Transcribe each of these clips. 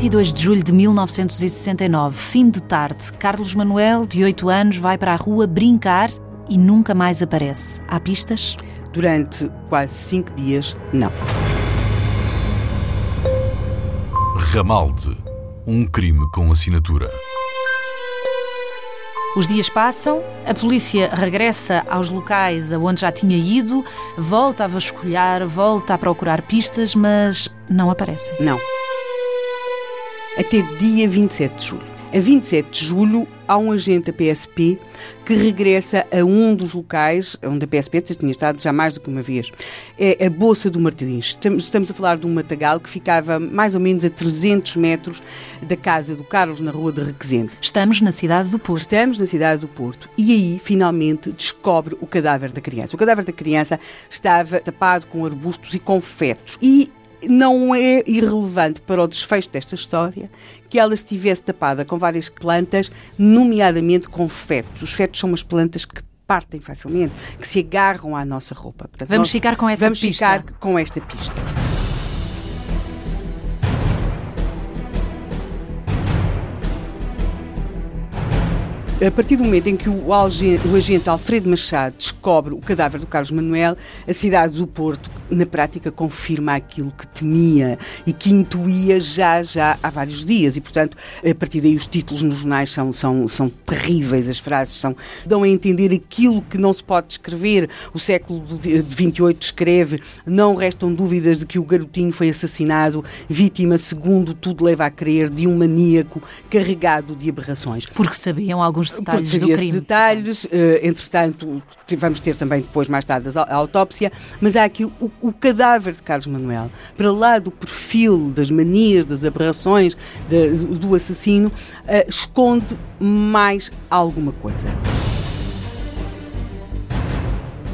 22 de julho de 1969, fim de tarde, Carlos Manuel, de 8 anos, vai para a rua brincar e nunca mais aparece. Há pistas? Durante quase cinco dias, não. Ramalde. Um crime com assinatura. Os dias passam, a polícia regressa aos locais aonde já tinha ido, volta a vasculhar, volta a procurar pistas, mas não aparecem. Não. Até dia 27 de julho. A 27 de julho, há um agente da PSP que regressa a um dos locais onde a PSP tinha estado já mais do que uma vez. É a Bolsa do Martins. Estamos, a falar de um matagal que ficava mais ou menos a 300 metros da casa do Carlos, na rua de Requesente. Estamos na cidade do Porto. Estamos na cidade do Porto. E aí, finalmente, descobre o cadáver da criança. O cadáver da criança estava tapado com arbustos e com fetos. E não é irrelevante para o desfecho desta história que ela estivesse tapada com várias plantas, nomeadamente com fetos. Os fetos são umas plantas que partem facilmente, que se agarram à nossa roupa. Portanto, vamos ficar com essa vamos pista. Vamos ficar com esta pista. A partir do momento em que o, o agente Alfredo Machado descobre o cadáver do Carlos Manuel, a cidade do Porto, na prática, confirma aquilo que temia e que intuía já, já há vários dias. E, portanto, a partir daí os títulos nos jornais são, são, são terríveis, as frases são, dão a entender aquilo que não se pode descrever. O século XXVIII escreve, não restam dúvidas de que o garotinho foi assassinado, vítima, segundo tudo leva a crer, de um maníaco carregado de aberrações. Porque sabiam alguns detalhes do crime. detalhes, uh, entretanto, vamos ter também depois, mais tarde, a autópsia, mas há aqui o, o, cadáver de Carlos Manuel, para lá do perfil das manias, das aberrações de, do assassino, uh, esconde mais alguma coisa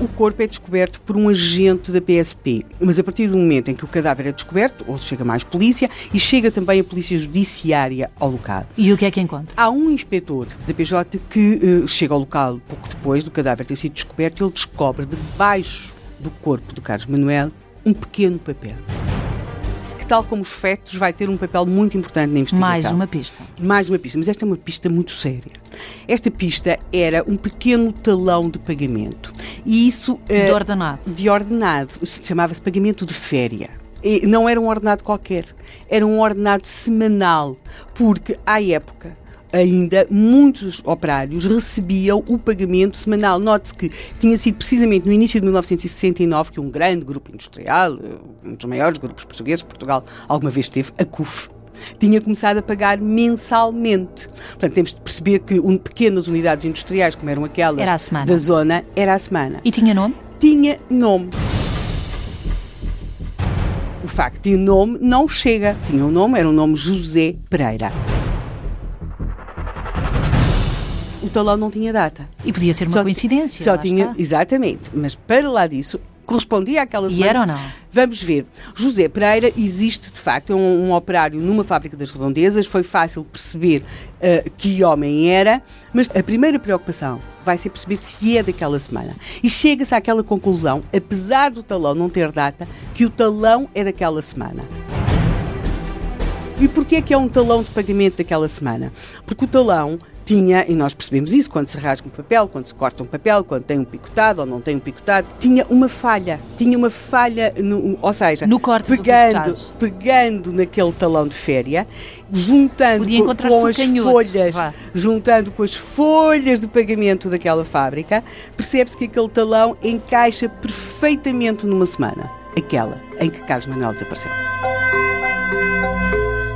o corpo é descoberto por um agente da PSP. Mas a partir do momento em que o cadáver é descoberto, ou chega mais polícia e chega também a polícia judiciária ao local. E o que é que encontra? Há um inspetor da PJ que uh, chega ao local pouco depois do cadáver ter sido descoberto e ele descobre debaixo do corpo do Carlos Manuel um pequeno papel que, tal como os fetos, vai ter um papel muito importante na investigação. Mais uma pista. Mais uma pista, mas esta é uma pista muito séria. Esta pista era um pequeno talão de pagamento. E isso. De uh, ordenado. De ordenado. Chamava-se pagamento de féria. E não era um ordenado qualquer. Era um ordenado semanal. Porque, à época, ainda muitos operários recebiam o pagamento semanal. Note-se que tinha sido precisamente no início de 1969 que um grande grupo industrial, um dos maiores grupos portugueses Portugal alguma vez teve, a CUF, tinha começado a pagar mensalmente. Portanto, temos de perceber que um, pequenas unidades industriais, como eram aquelas da zona, era a semana. E tinha nome? Tinha nome. O facto de nome não chega. Tinha um nome, era o um nome José Pereira. O talão não tinha data. E podia ser uma só, coincidência. Só tinha, está. exatamente. Mas para lá disso, correspondia àquela semana. E era ou não? Vamos ver. José Pereira existe de facto, é um, um operário numa fábrica das redondezas, foi fácil perceber uh, que homem era, mas a primeira preocupação vai ser perceber se é daquela semana. E chega-se àquela conclusão, apesar do talão não ter data, que o talão é daquela semana. E porquê é que é um talão de pagamento daquela semana? Porque o talão tinha, e nós percebemos isso quando se rasga um papel, quando se corta um papel, quando tem um picotado ou não tem um picotado, tinha uma falha. Tinha uma falha, no, ou seja, no corte pegando, pegando naquele talão de féria, juntando com, com as canhoto. folhas, Vá. juntando com as folhas de pagamento daquela fábrica, percebe-se que aquele talão encaixa perfeitamente numa semana, aquela em que Carlos Manuel desapareceu.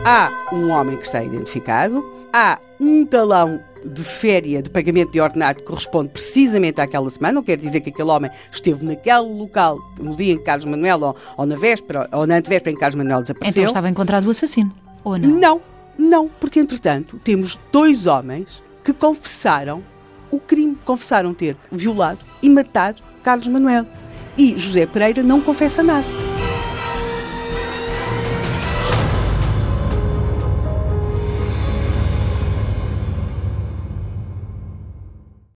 Há um homem que está identificado, há um talão de féria de pagamento de ordenado que corresponde precisamente àquela semana, não quer dizer que aquele homem esteve naquele local no dia em que Carlos Manuel, ou, ou na véspera, ou na antevéspera em que Carlos Manuel desapareceu. Então estava encontrado o assassino, ou não? Não, não, porque entretanto temos dois homens que confessaram o crime, confessaram ter violado e matado Carlos Manuel. E José Pereira não confessa nada.